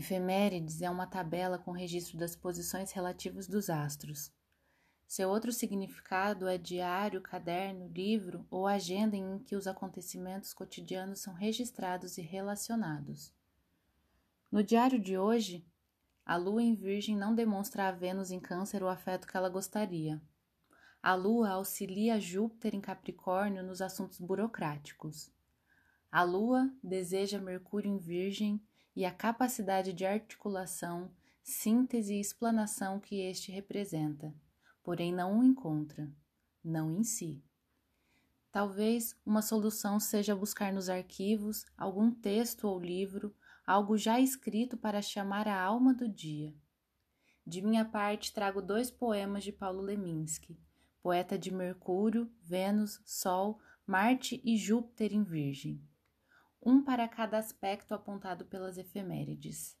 Efemérides é uma tabela com registro das posições relativas dos astros. Seu outro significado é diário, caderno, livro ou agenda em que os acontecimentos cotidianos são registrados e relacionados. No diário de hoje, a lua em Virgem não demonstra a Vênus em Câncer o afeto que ela gostaria. A lua auxilia Júpiter em Capricórnio nos assuntos burocráticos. A lua deseja Mercúrio em Virgem e a capacidade de articulação, síntese e explanação que este representa, porém não o encontra, não em si. Talvez uma solução seja buscar nos arquivos algum texto ou livro algo já escrito para chamar a alma do dia. De minha parte, trago dois poemas de Paulo Leminski, poeta de Mercúrio, Vênus, Sol, Marte e Júpiter em Virgem, um para cada aspecto apontado pelas efemérides.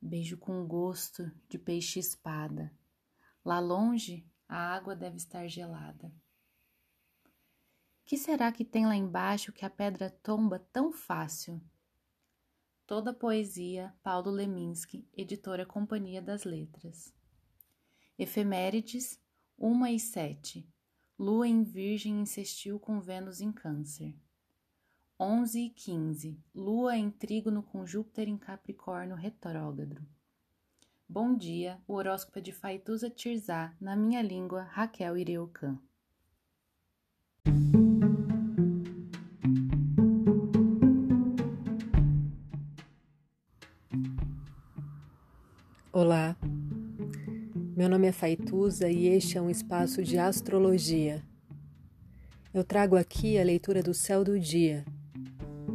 Beijo com gosto de peixe-espada. Lá longe, a água deve estar gelada. Que será que tem lá embaixo que a pedra tomba tão fácil? Toda poesia, Paulo Leminski, editora Companhia das Letras. Efemérides, 1 e 7. Lua em Virgem insistiu com Vênus em Câncer. 11 e 15. Lua em Trígono com Júpiter em Capricórnio retrógrado. Bom dia, o horóscopo é de Faituza Tirzá, na minha língua, Raquel Ireucan. Olá, meu nome é Faituza e este é um espaço de astrologia. Eu trago aqui a leitura do céu do dia,